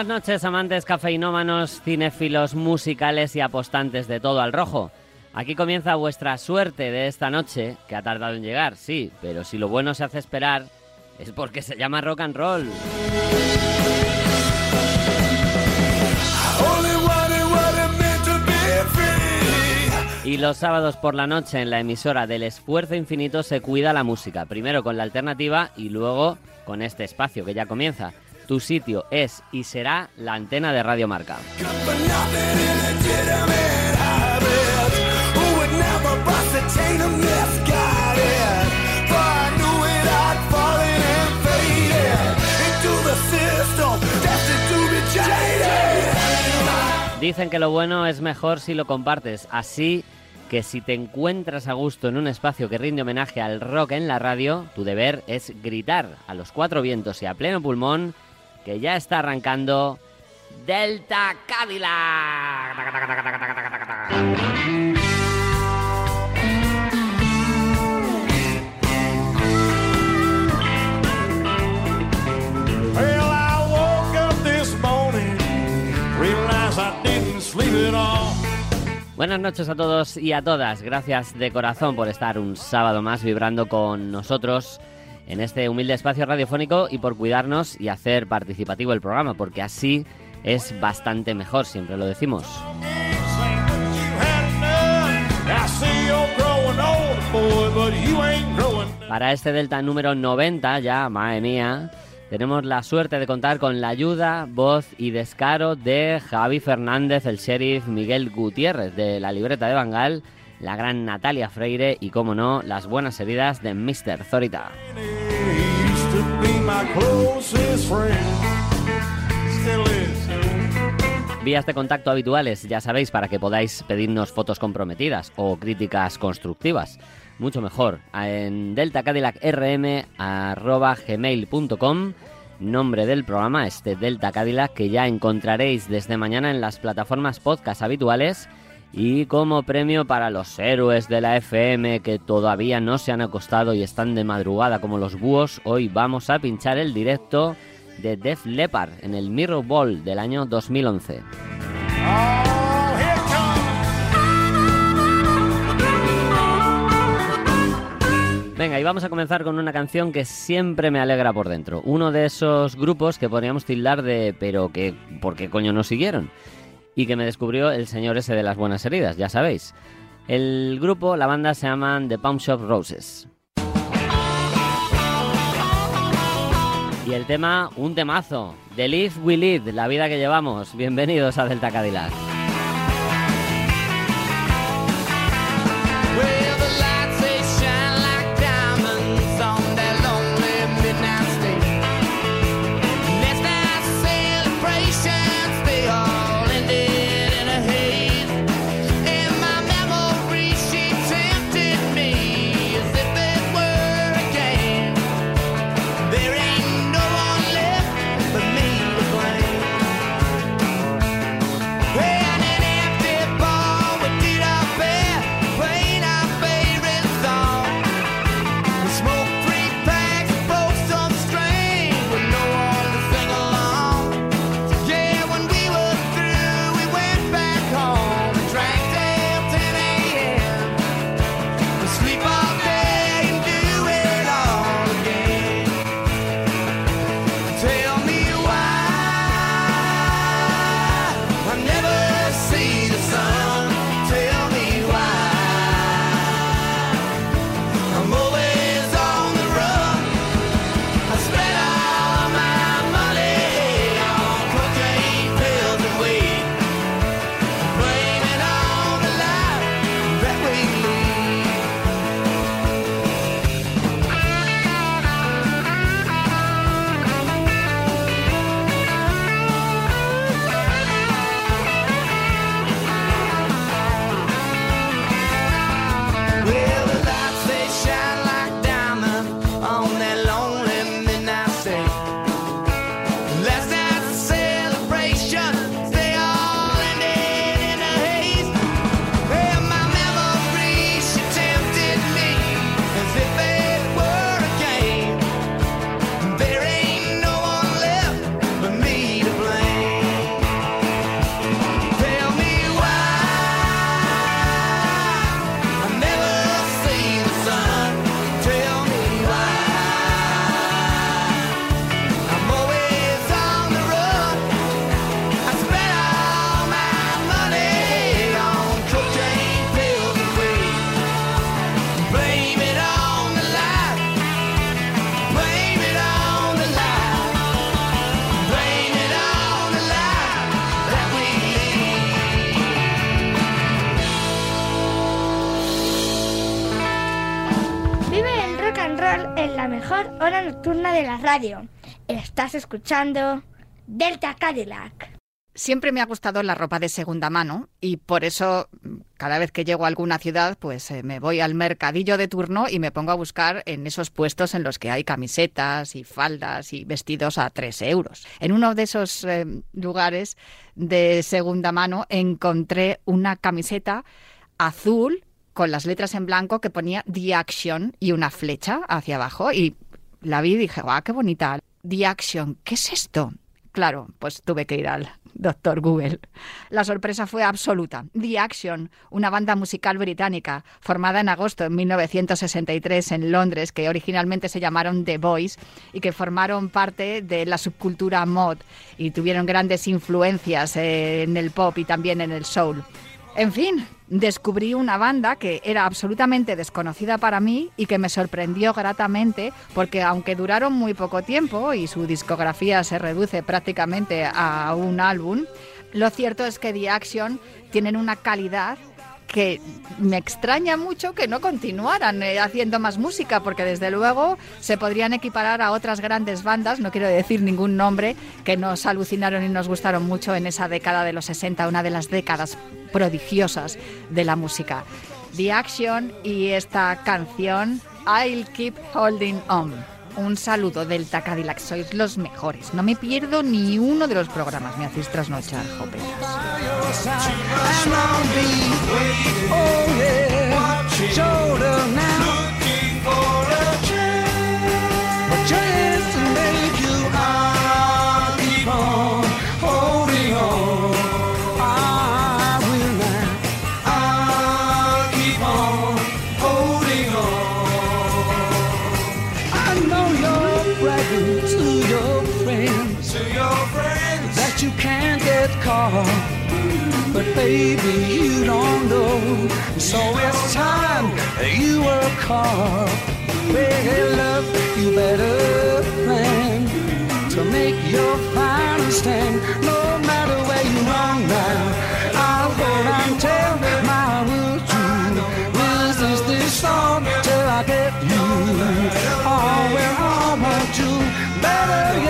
Buenas noches, amantes cafeinómanos, cinéfilos, musicales y apostantes de todo al rojo. Aquí comienza vuestra suerte de esta noche, que ha tardado en llegar, sí, pero si lo bueno se hace esperar, es porque se llama rock and roll. Y los sábados por la noche en la emisora del esfuerzo infinito se cuida la música, primero con la alternativa y luego con este espacio que ya comienza. Tu sitio es y será la antena de Radio Marca. Dicen que lo bueno es mejor si lo compartes, así que si te encuentras a gusto en un espacio que rinde homenaje al rock en la radio, tu deber es gritar a los cuatro vientos y a pleno pulmón que ya está arrancando Delta Cadillac. Buenas noches a todos y a todas. Gracias de corazón por estar un sábado más vibrando con nosotros en este humilde espacio radiofónico y por cuidarnos y hacer participativo el programa, porque así es bastante mejor, siempre lo decimos. Para este Delta número 90 ya, madre mía, tenemos la suerte de contar con la ayuda, voz y descaro de Javi Fernández, el sheriff Miguel Gutiérrez de la libreta de Bangal, la gran Natalia Freire y, como no, las buenas heridas de Mr. Zorita. Vías de contacto habituales, ya sabéis, para que podáis pedirnos fotos comprometidas o críticas constructivas. Mucho mejor, en deltacadillacrm.gmail.com Nombre del programa, este Delta Cadillac, que ya encontraréis desde mañana en las plataformas podcast habituales. Y como premio para los héroes de la FM que todavía no se han acostado y están de madrugada como los búhos, hoy vamos a pinchar el directo de Def Leppard en el Mirror Ball del año 2011. Oh, here it comes. Venga, y vamos a comenzar con una canción que siempre me alegra por dentro. Uno de esos grupos que podríamos tildar de pero que ¿por qué coño no siguieron? Y que me descubrió el señor ese de las buenas heridas, ya sabéis. El grupo, la banda se llaman The Pump Shop Roses. Y el tema, un temazo. The Live We Lead, la vida que llevamos. Bienvenidos a Delta Cadillac. Nocturna de la radio. Estás escuchando Delta Cadillac. Siempre me ha gustado la ropa de segunda mano y por eso cada vez que llego a alguna ciudad pues eh, me voy al mercadillo de turno y me pongo a buscar en esos puestos en los que hay camisetas y faldas y vestidos a 3 euros. En uno de esos eh, lugares de segunda mano encontré una camiseta azul con las letras en blanco que ponía The Action y una flecha hacia abajo y la vi y dije, ¡guau, qué bonita! The Action, ¿qué es esto? Claro, pues tuve que ir al doctor Google. La sorpresa fue absoluta. The Action, una banda musical británica formada en agosto de 1963 en Londres, que originalmente se llamaron The Boys y que formaron parte de la subcultura mod y tuvieron grandes influencias eh, en el pop y también en el soul. En fin, descubrí una banda que era absolutamente desconocida para mí y que me sorprendió gratamente porque aunque duraron muy poco tiempo y su discografía se reduce prácticamente a un álbum, lo cierto es que The Action tienen una calidad que me extraña mucho que no continuaran eh, haciendo más música, porque desde luego se podrían equiparar a otras grandes bandas, no quiero decir ningún nombre, que nos alucinaron y nos gustaron mucho en esa década de los 60, una de las décadas prodigiosas de la música. The Action y esta canción, I'll Keep Holding On. Un saludo del Cadillac, sois los mejores. No me pierdo ni uno de los programas, me hacéis trasnochar. Oh you can't get caught. But baby, you don't know. So it's time you were hard. Hey, love, you better plan to make your final stand. No matter where you run now, I'll hold on till my will to resist this storm till I get you. Oh, I want you better,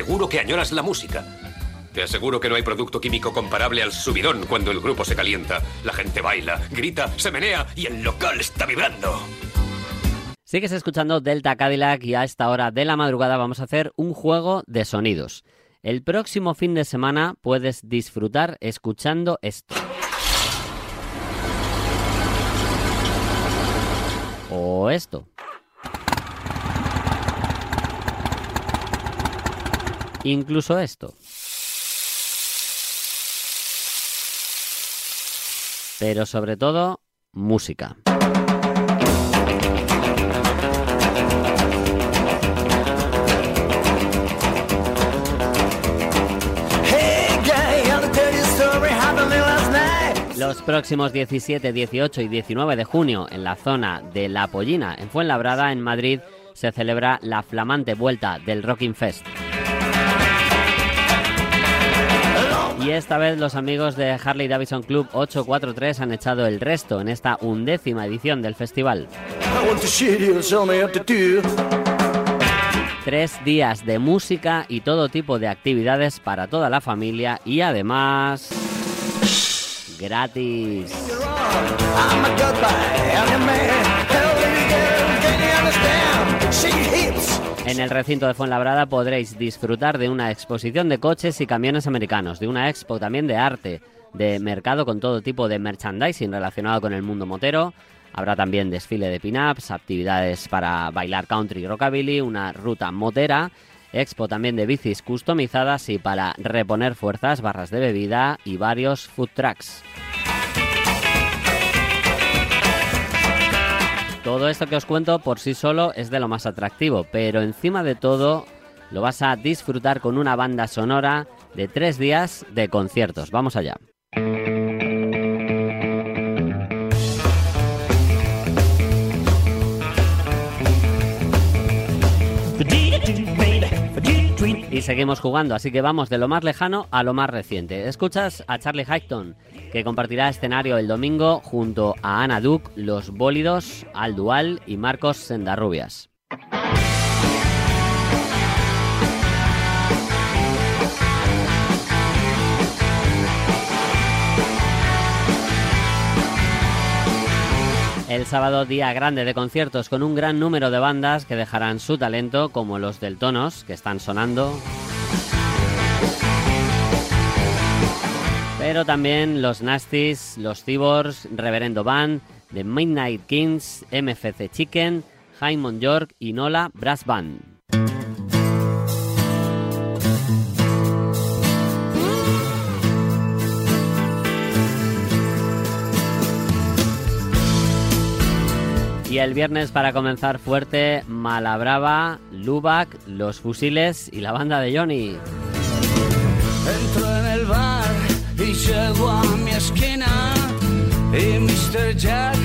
Seguro que añoras la música. Te aseguro que no hay producto químico comparable al subidón cuando el grupo se calienta. La gente baila, grita, se menea y el local está vibrando. Sigues escuchando Delta Cadillac y a esta hora de la madrugada vamos a hacer un juego de sonidos. El próximo fin de semana puedes disfrutar escuchando esto. O esto. Incluso esto. pero sobre todo música. Los próximos 17, 18 y 19 de junio, en la zona de La Pollina, en Fuenlabrada, en Madrid, se celebra la flamante vuelta del Rocking Fest. Y esta vez los amigos de Harley Davidson Club 843 han echado el resto en esta undécima edición del festival. Tres días de música y todo tipo de actividades para toda la familia y además gratis. En el recinto de Fuenlabrada podréis disfrutar de una exposición de coches y camiones americanos, de una expo también de arte, de mercado con todo tipo de merchandising relacionado con el mundo motero. Habrá también desfile de pin-ups, actividades para bailar country y rockabilly, una ruta motera, expo también de bicis customizadas y para reponer fuerzas, barras de bebida y varios food trucks. Todo esto que os cuento por sí solo es de lo más atractivo, pero encima de todo lo vas a disfrutar con una banda sonora de tres días de conciertos. Vamos allá. Seguimos jugando, así que vamos de lo más lejano a lo más reciente. Escuchas a Charlie Highton, que compartirá escenario el domingo junto a Ana Duke, Los Bólidos, Al Dual y Marcos Sendarrubias. El sábado día grande de conciertos con un gran número de bandas que dejarán su talento como los del Tonos que están sonando. Pero también los Nasties, los Cyborgs, Reverendo Band, The Midnight Kings, MFC Chicken, Jaimon York y Nola Brass Band. Y el viernes para comenzar fuerte, Malabrava, Lubac, Los Fusiles y la banda de Johnny. Entro en el bar y llego a mi esquina y Mr. Jack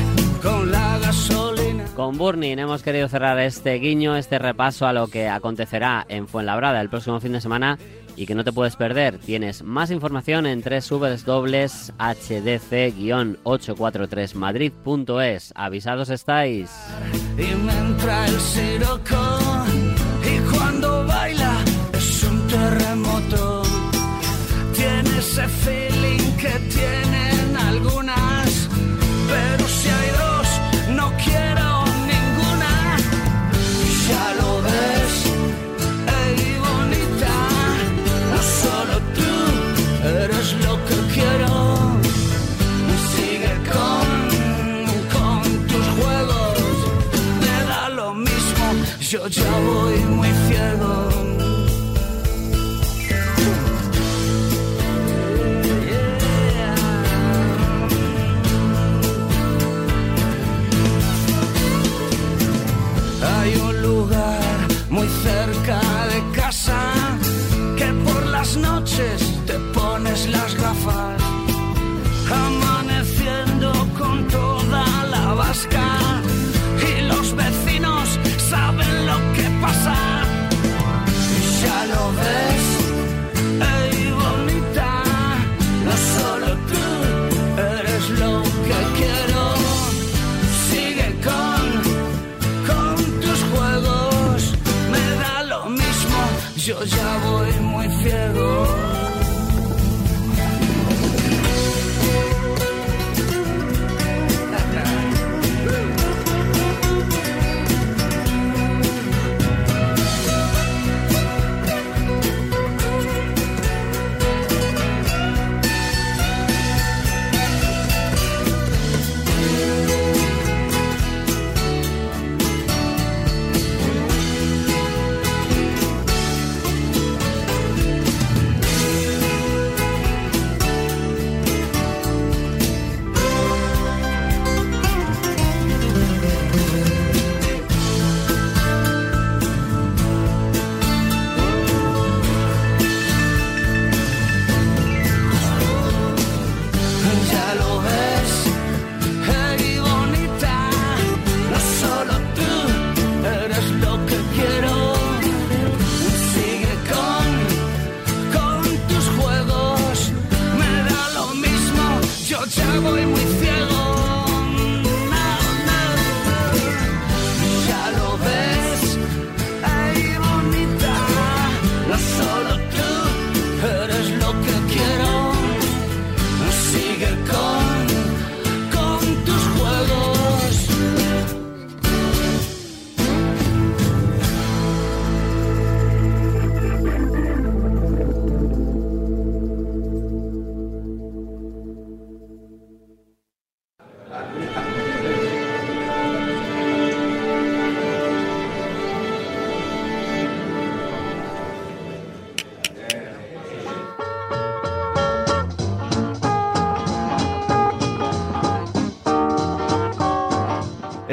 con la gasolina. Con Burning hemos querido cerrar este guiño, este repaso a lo que acontecerá en Fuenlabrada el próximo fin de semana y que no te puedes perder. Tienes más información en www.hdc-843madrid.es. Avisados estáis. Mismo, yo ya voy muy yo ya voy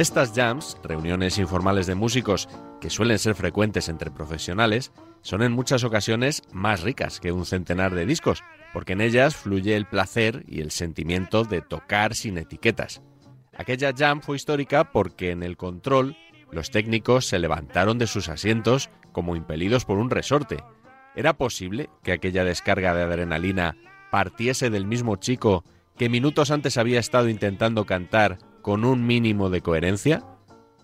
Estas jams, reuniones informales de músicos que suelen ser frecuentes entre profesionales, son en muchas ocasiones más ricas que un centenar de discos, porque en ellas fluye el placer y el sentimiento de tocar sin etiquetas. Aquella jam fue histórica porque en el control los técnicos se levantaron de sus asientos como impelidos por un resorte. ¿Era posible que aquella descarga de adrenalina partiese del mismo chico que minutos antes había estado intentando cantar con un mínimo de coherencia?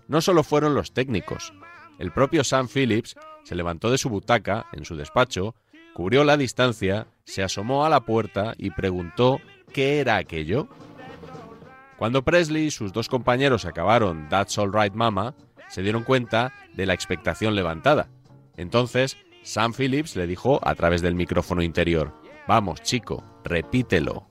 No solo fueron los técnicos. El propio Sam Phillips se levantó de su butaca en su despacho, cubrió la distancia, se asomó a la puerta y preguntó qué era aquello. Cuando Presley y sus dos compañeros acabaron That's All Right Mama, se dieron cuenta de la expectación levantada. Entonces, Sam Phillips le dijo a través del micrófono interior, Vamos, chico, repítelo.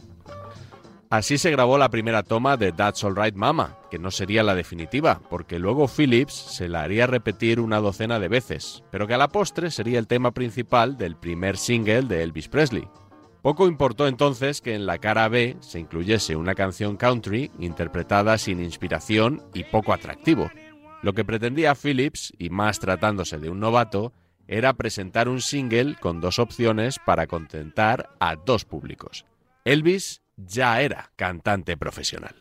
Así se grabó la primera toma de That's All Right Mama, que no sería la definitiva, porque luego Phillips se la haría repetir una docena de veces, pero que a la postre sería el tema principal del primer single de Elvis Presley. Poco importó entonces que en la cara B se incluyese una canción country interpretada sin inspiración y poco atractivo. Lo que pretendía Phillips, y más tratándose de un novato, era presentar un single con dos opciones para contentar a dos públicos. Elvis ya era cantante profesional.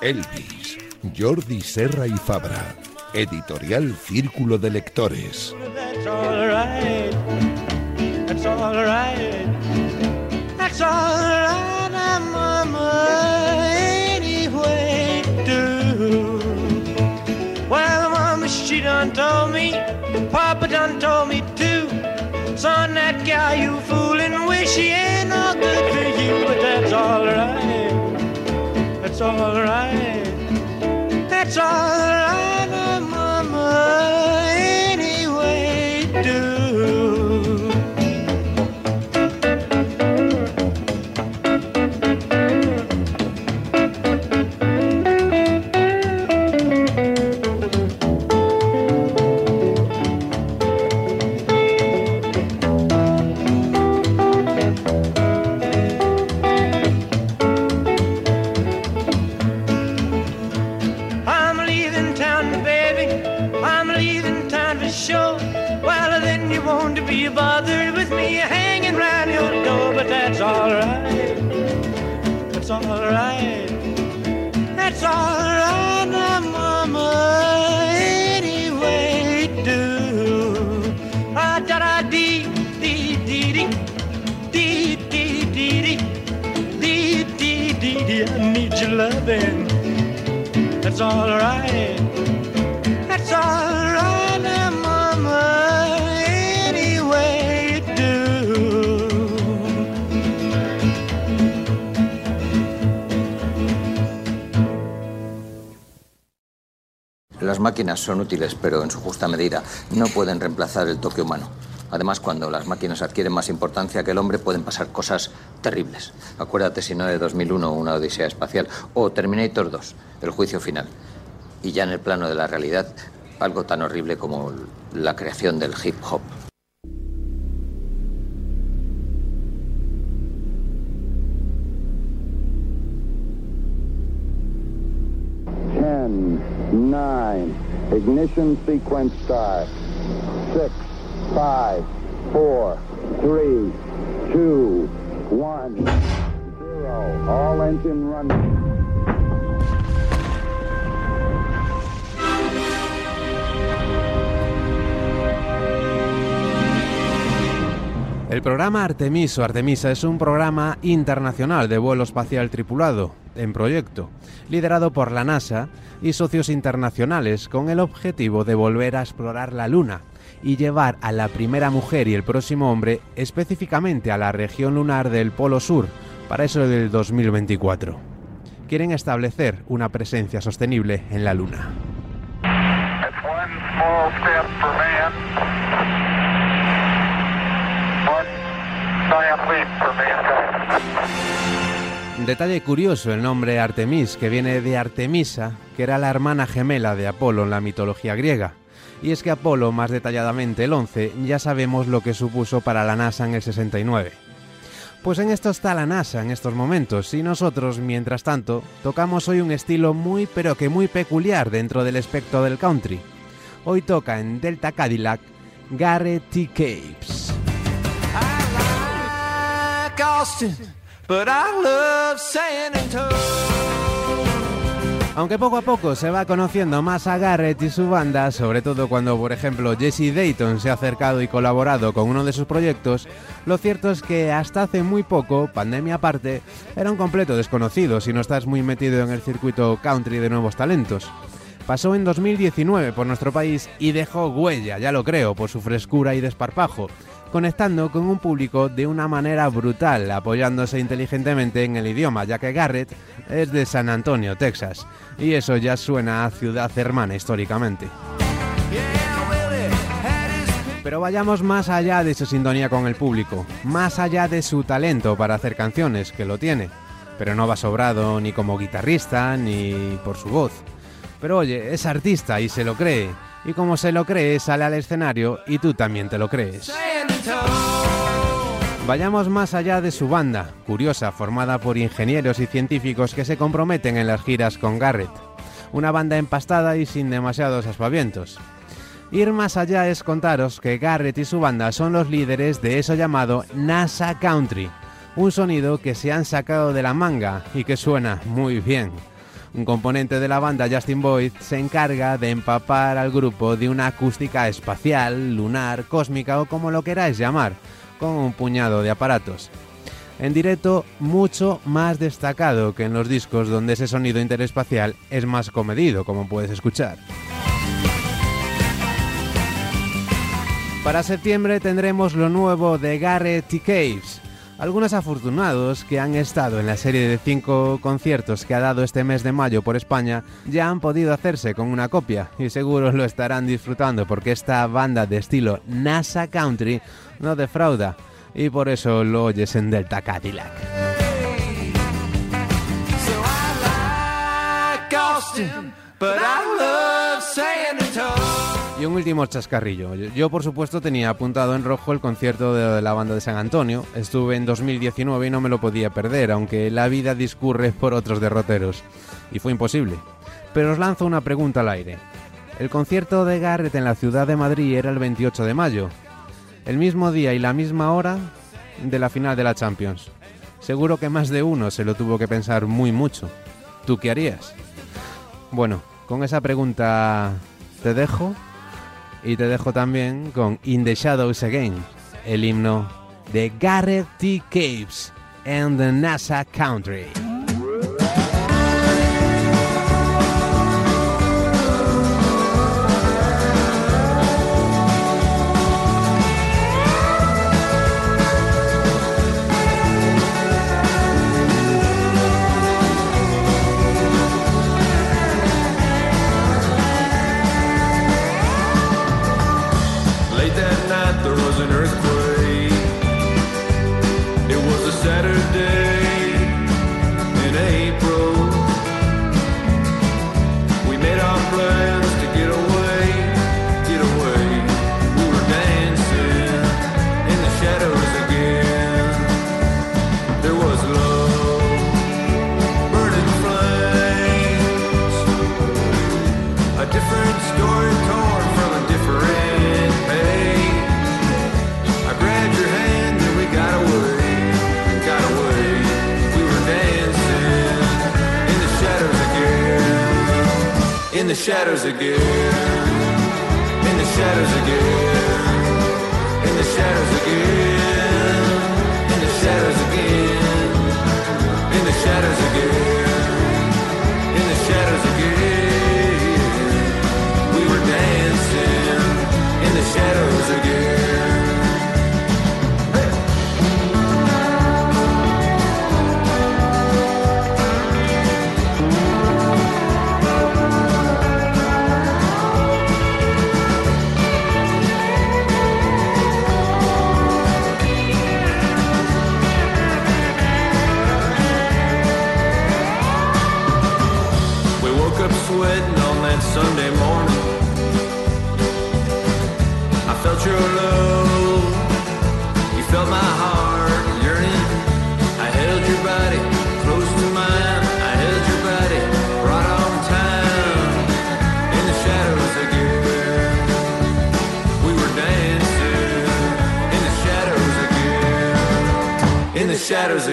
Elvis, Jordi Serra y Fabra. Editorial Círculo de Lectores. That's all right. That's all right. That's all right, done told me. Papa done told me too. Son, that guy you fooling with, she ain't no good for you. But that's all right. That's all right. That's all máquinas son útiles, pero en su justa medida no pueden reemplazar el toque humano. Además, cuando las máquinas adquieren más importancia que el hombre, pueden pasar cosas terribles. Acuérdate, si no, de 2001, una odisea espacial, o Terminator 2, el juicio final. Y ya en el plano de la realidad, algo tan horrible como la creación del hip hop. Nine, Ignition sequence start. Six, five, four, three, two, one, zero. All engine running. El programa Artemis o Artemisa es un programa internacional de vuelo espacial tripulado, en proyecto, liderado por la NASA y socios internacionales con el objetivo de volver a explorar la Luna y llevar a la primera mujer y el próximo hombre específicamente a la región lunar del Polo Sur para eso del 2024. Quieren establecer una presencia sostenible en la Luna. Detalle curioso el nombre Artemis, que viene de Artemisa, que era la hermana gemela de Apolo en la mitología griega. Y es que Apolo, más detalladamente el 11, ya sabemos lo que supuso para la NASA en el 69. Pues en esto está la NASA en estos momentos y nosotros, mientras tanto, tocamos hoy un estilo muy pero que muy peculiar dentro del espectro del country. Hoy toca en Delta Cadillac Garrett T. Capes. But I love San. Aunque poco a poco se va conociendo más a Garrett y su banda, sobre todo cuando, por ejemplo, Jesse Dayton se ha acercado y colaborado con uno de sus proyectos, lo cierto es que hasta hace muy poco, pandemia aparte, era un completo desconocido si no estás muy metido en el circuito country de nuevos talentos. Pasó en 2019 por nuestro país y dejó huella, ya lo creo, por su frescura y desparpajo, conectando con un público de una manera brutal, apoyándose inteligentemente en el idioma, ya que Garrett es de San Antonio, Texas, y eso ya suena a ciudad hermana históricamente. Pero vayamos más allá de su sintonía con el público, más allá de su talento para hacer canciones, que lo tiene, pero no va sobrado ni como guitarrista ni por su voz. Pero oye, es artista y se lo cree, y como se lo cree sale al escenario y tú también te lo crees. Vayamos más allá de su banda, curiosa, formada por ingenieros y científicos que se comprometen en las giras con Garrett. Una banda empastada y sin demasiados aspavientos. Ir más allá es contaros que Garrett y su banda son los líderes de eso llamado NASA Country, un sonido que se han sacado de la manga y que suena muy bien. Un componente de la banda, Justin Boyd, se encarga de empapar al grupo de una acústica espacial, lunar, cósmica o como lo queráis llamar, con un puñado de aparatos. En directo, mucho más destacado que en los discos donde ese sonido interespacial es más comedido, como puedes escuchar. Para septiembre tendremos lo nuevo de Garrett y Caves. Algunos afortunados que han estado en la serie de cinco conciertos que ha dado este mes de mayo por España ya han podido hacerse con una copia y seguro lo estarán disfrutando porque esta banda de estilo NASA Country no defrauda y por eso lo oyes en Delta Cadillac. Y un último chascarrillo. Yo, por supuesto, tenía apuntado en rojo el concierto de la banda de San Antonio. Estuve en 2019 y no me lo podía perder, aunque la vida discurre por otros derroteros. Y fue imposible. Pero os lanzo una pregunta al aire. El concierto de Garrett en la ciudad de Madrid era el 28 de mayo. El mismo día y la misma hora de la final de la Champions. Seguro que más de uno se lo tuvo que pensar muy mucho. ¿Tú qué harías? Bueno, con esa pregunta te dejo y te dejo también con In the Shadows Again, el himno de Garrett T. Caves and the NASA Country.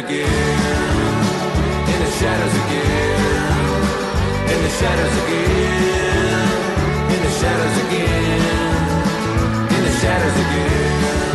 Again. In the shadows again. In the shadows again. In the shadows again. In the shadows again.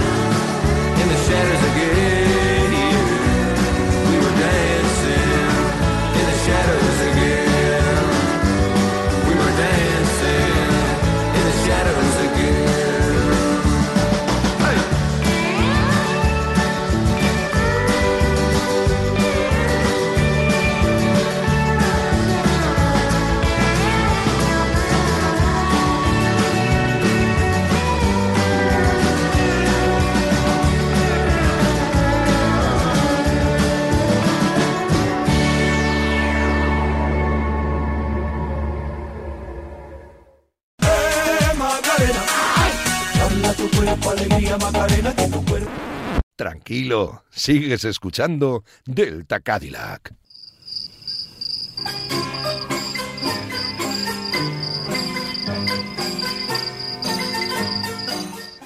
Tranquilo, sigues escuchando Delta Cadillac.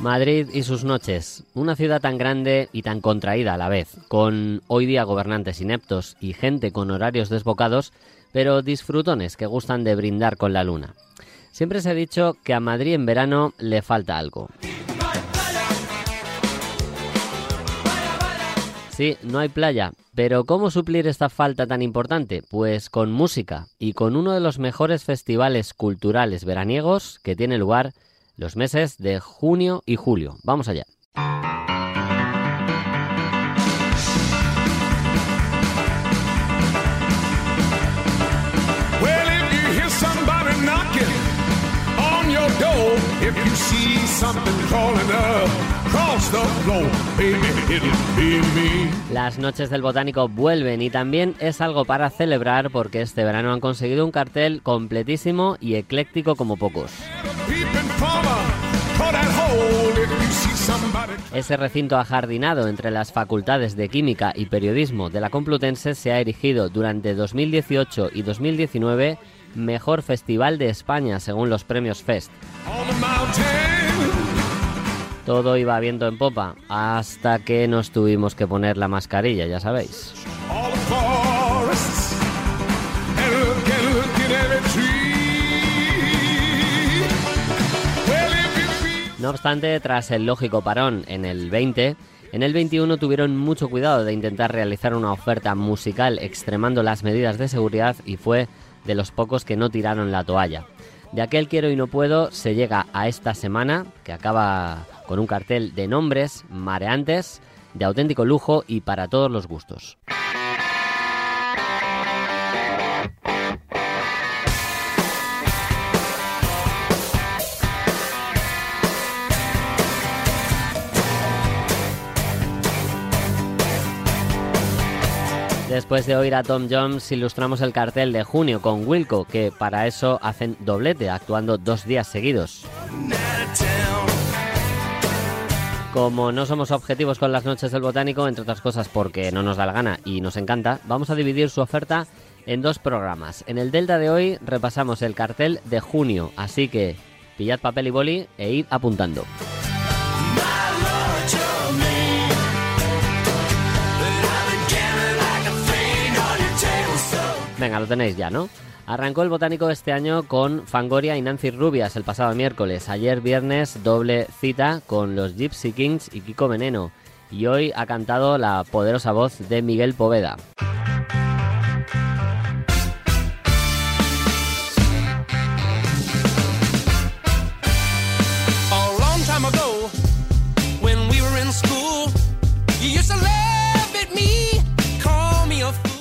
Madrid y sus noches, una ciudad tan grande y tan contraída a la vez, con hoy día gobernantes ineptos y gente con horarios desbocados, pero disfrutones que gustan de brindar con la luna. Siempre se ha dicho que a Madrid en verano le falta algo. Sí, no hay playa, pero ¿cómo suplir esta falta tan importante? Pues con música y con uno de los mejores festivales culturales veraniegos que tiene lugar los meses de junio y julio. Vamos allá. If you see something crawling up across the floor, baby, it'll be me. Las noches del botánico vuelven y también es algo para celebrar porque este verano han conseguido un cartel completísimo y ecléctico como pocos. Ese recinto ajardinado entre las facultades de Química y Periodismo de la Complutense se ha erigido durante 2018 y 2019 Mejor Festival de España según los premios Fest. Todo iba viento en popa hasta que nos tuvimos que poner la mascarilla, ya sabéis. No obstante, tras el lógico parón en el 20, en el 21 tuvieron mucho cuidado de intentar realizar una oferta musical extremando las medidas de seguridad y fue de los pocos que no tiraron la toalla. De aquel quiero y no puedo se llega a esta semana, que acaba con un cartel de nombres mareantes, de auténtico lujo y para todos los gustos. Después de oír a Tom Jones, ilustramos el cartel de junio con Wilco, que para eso hacen doblete, actuando dos días seguidos. Como no somos objetivos con las noches del botánico, entre otras cosas porque no nos da la gana y nos encanta, vamos a dividir su oferta en dos programas. En el Delta de hoy repasamos el cartel de junio, así que pillad papel y boli e id apuntando. Venga, lo tenéis ya, ¿no? Arrancó el botánico este año con Fangoria y Nancy Rubias el pasado miércoles. Ayer viernes doble cita con los Gypsy Kings y Kiko Veneno. Y hoy ha cantado la poderosa voz de Miguel Poveda.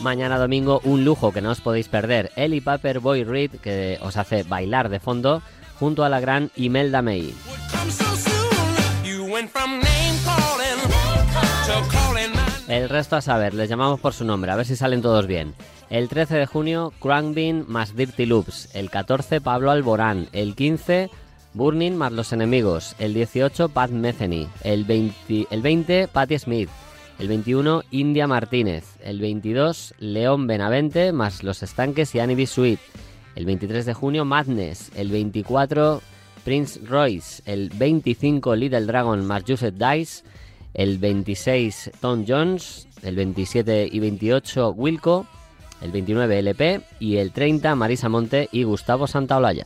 Mañana domingo un lujo que no os podéis perder. Ellie Paper Boy Reed que os hace bailar de fondo junto a la gran Imelda May. El resto a saber, les llamamos por su nombre, a ver si salen todos bien. El 13 de junio, Crankbean más Dirty Loops. El 14, Pablo Alborán. El 15, Burning más Los Enemigos. El 18, Pat Metheny. El 20, el 20 Patti Smith. El 21, India Martínez. El 22, León Benavente más Los Estanques y Annie. Sweet. El 23 de junio, Madness. El 24, Prince Royce. El 25, Little Dragon más Joseph Dice. El 26, Tom Jones. El 27 y 28, Wilco. El 29, LP. Y el 30, Marisa Monte y Gustavo Santaolalla.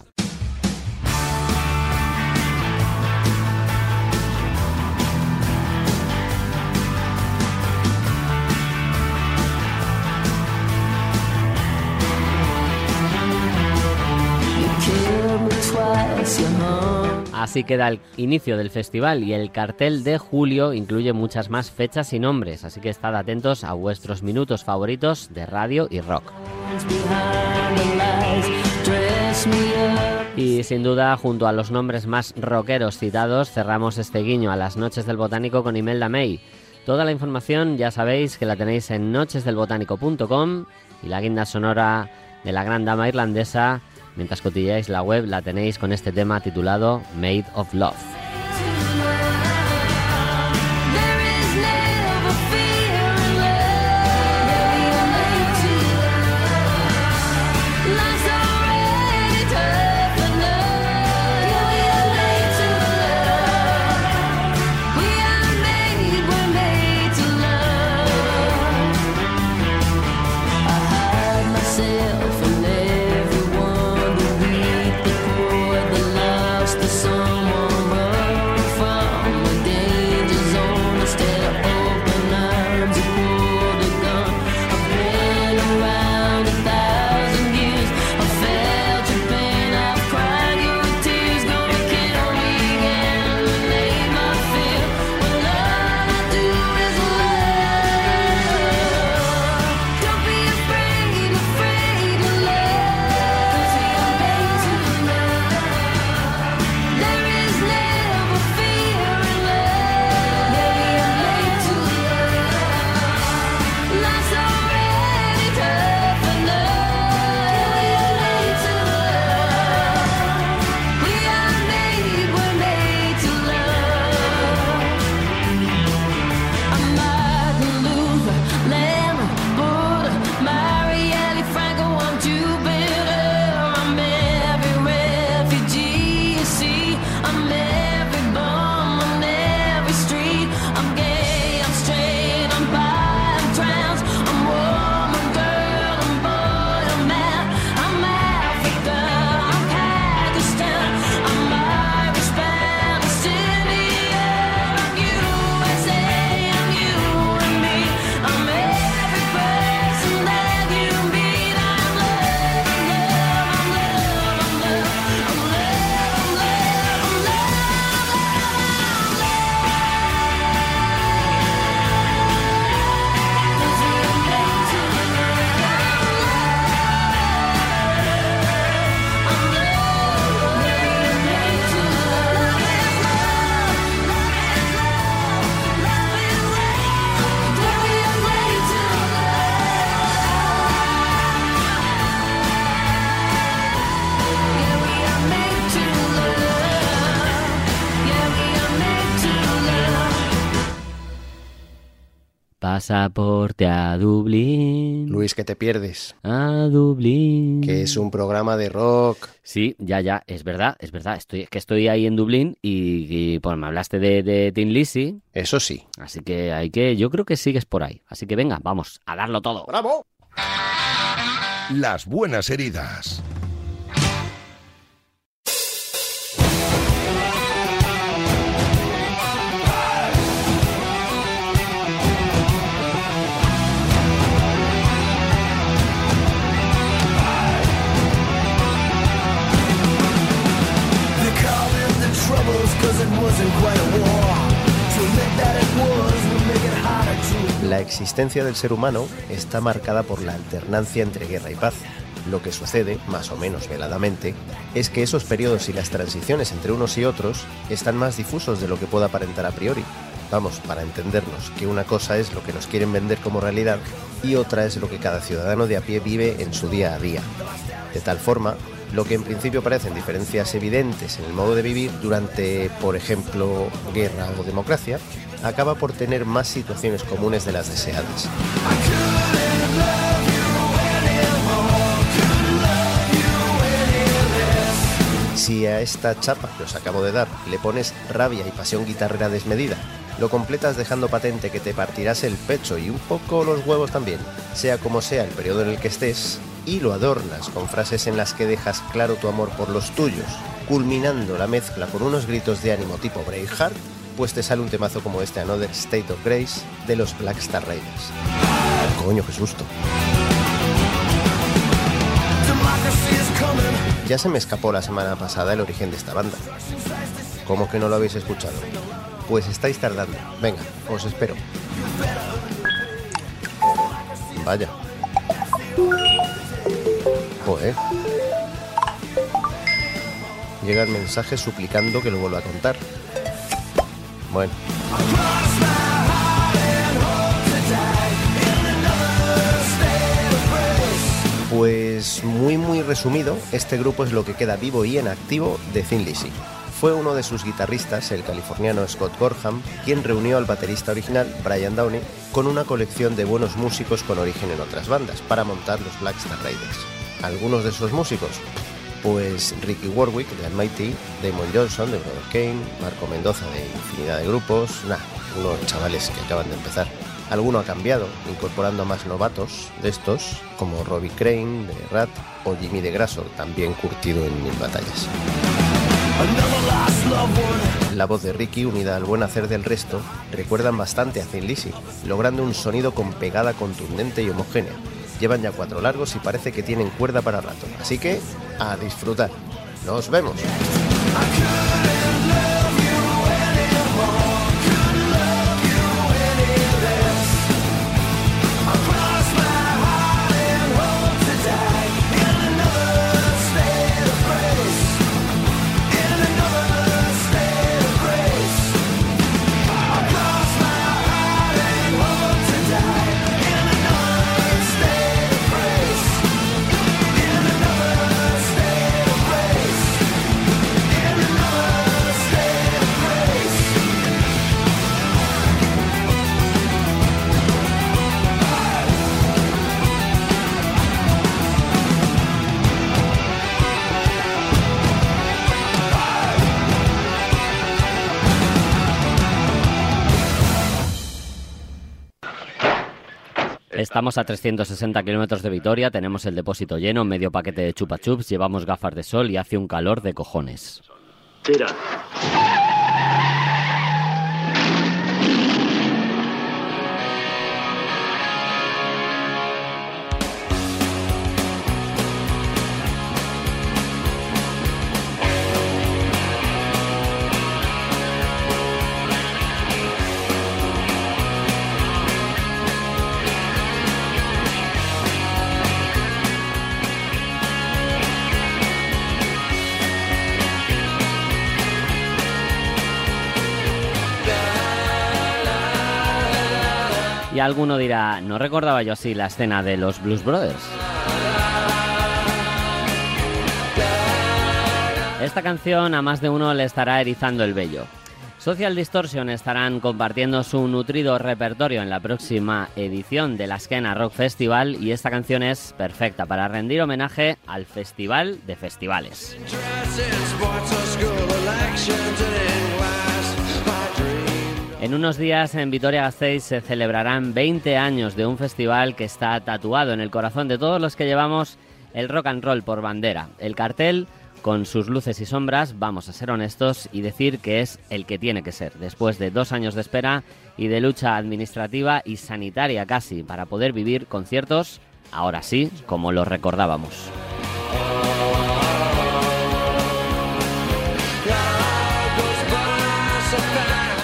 Así queda el inicio del festival y el cartel de julio incluye muchas más fechas y nombres, así que estad atentos a vuestros minutos favoritos de radio y rock. Y sin duda, junto a los nombres más rockeros citados, cerramos este guiño a las noches del botánico con Imelda May. Toda la información ya sabéis que la tenéis en nochesdelbotánico.com y la guinda sonora de la gran dama irlandesa Mientras cotilleáis la web la tenéis con este tema titulado Made of Love. Pasaporte a Dublín. Luis, que te pierdes. A Dublín. Que es un programa de rock. Sí, ya, ya, es verdad, es verdad. Estoy, que estoy ahí en Dublín y, y, pues me hablaste de, de Tim Lizzy. Eso sí. Así que hay que, yo creo que sigues por ahí. Así que venga, vamos a darlo todo. ¡Bravo! Las buenas heridas. La existencia del ser humano está marcada por la alternancia entre guerra y paz. Lo que sucede, más o menos veladamente, es que esos periodos y las transiciones entre unos y otros están más difusos de lo que pueda aparentar a priori. Vamos, para entendernos, que una cosa es lo que nos quieren vender como realidad y otra es lo que cada ciudadano de a pie vive en su día a día. De tal forma, lo que en principio parecen diferencias evidentes en el modo de vivir durante, por ejemplo, guerra o democracia, acaba por tener más situaciones comunes de las deseadas. Si a esta chapa que os acabo de dar le pones rabia y pasión guitarrera desmedida, lo completas dejando patente que te partirás el pecho y un poco los huevos también, sea como sea el periodo en el que estés, y lo adornas con frases en las que dejas claro tu amor por los tuyos, culminando la mezcla con unos gritos de ánimo tipo Braveheart, pues te sale un temazo como este Another State of Grace de los Black Star Raiders. Coño, qué susto. Ya se me escapó la semana pasada el origen de esta banda. ¿Cómo que no lo habéis escuchado? Pues estáis tardando. Venga, os espero. Vaya. Joder. Llega el mensaje suplicando que lo vuelva a contar. Bueno. Pues muy muy resumido, este grupo es lo que queda vivo y en activo de Thin. Fue uno de sus guitarristas, el californiano Scott Gorham, quien reunió al baterista original, Brian Downey, con una colección de buenos músicos con origen en otras bandas para montar los Black Star Algunos de esos músicos, pues Ricky Warwick de Almighty, Damon Johnson de Brother Kane, Marco Mendoza de infinidad de grupos, nah, unos chavales que acaban de empezar. Alguno ha cambiado, incorporando más novatos de estos, como Robbie Crane de Rat o Jimmy de Grasso, también curtido en mil batallas. La voz de Ricky, unida al buen hacer del resto, recuerdan bastante a Thin Lizzy, logrando un sonido con pegada contundente y homogénea. Llevan ya cuatro largos y parece que tienen cuerda para rato, así que a disfrutar. Nos vemos. Estamos a 360 kilómetros de Vitoria, tenemos el depósito lleno, medio paquete de chupa chups, llevamos gafas de sol y hace un calor de cojones. Alguno dirá, no recordaba yo así la escena de los Blues Brothers. Esta canción a más de uno le estará erizando el vello. Social Distortion estarán compartiendo su nutrido repertorio en la próxima edición de la Skena Rock Festival y esta canción es perfecta para rendir homenaje al Festival de Festivales. En unos días en Vitoria-Gasteiz se celebrarán 20 años de un festival que está tatuado en el corazón de todos los que llevamos el rock and roll por bandera. El cartel, con sus luces y sombras, vamos a ser honestos y decir que es el que tiene que ser, después de dos años de espera y de lucha administrativa y sanitaria casi, para poder vivir conciertos, ahora sí, como los recordábamos.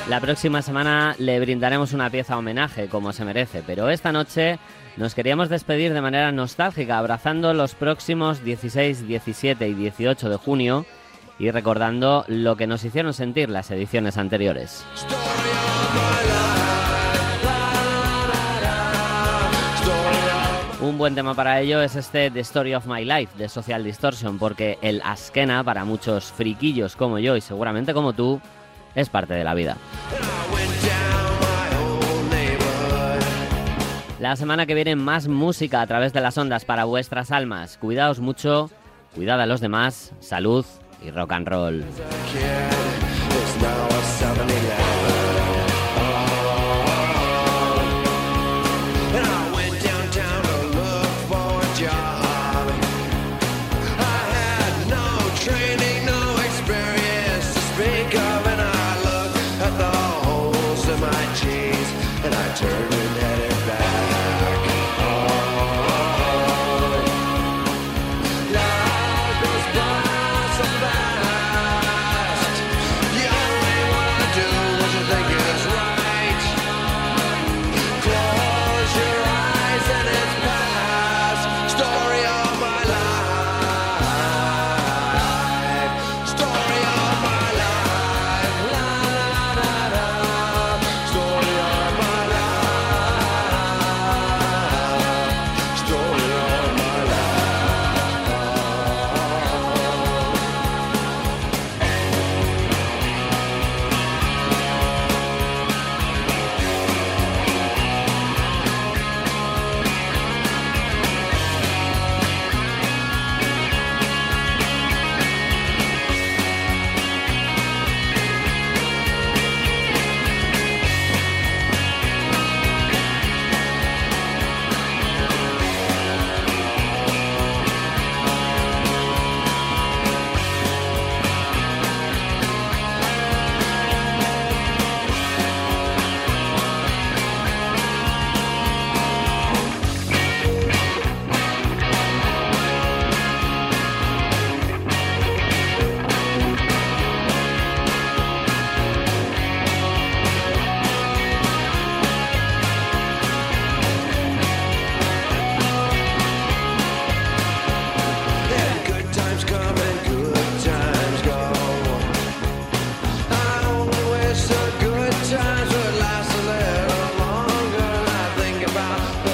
La próxima semana le brindaremos una pieza homenaje como se merece, pero esta noche nos queríamos despedir de manera nostálgica, abrazando los próximos 16, 17 y 18 de junio y recordando lo que nos hicieron sentir las ediciones anteriores. Un buen tema para ello es este The Story of My Life de Social Distortion, porque el Askena, para muchos friquillos como yo y seguramente como tú, es parte de la vida. La semana que viene más música a través de las ondas para vuestras almas. Cuidaos mucho, cuidad a los demás, salud y rock and roll. About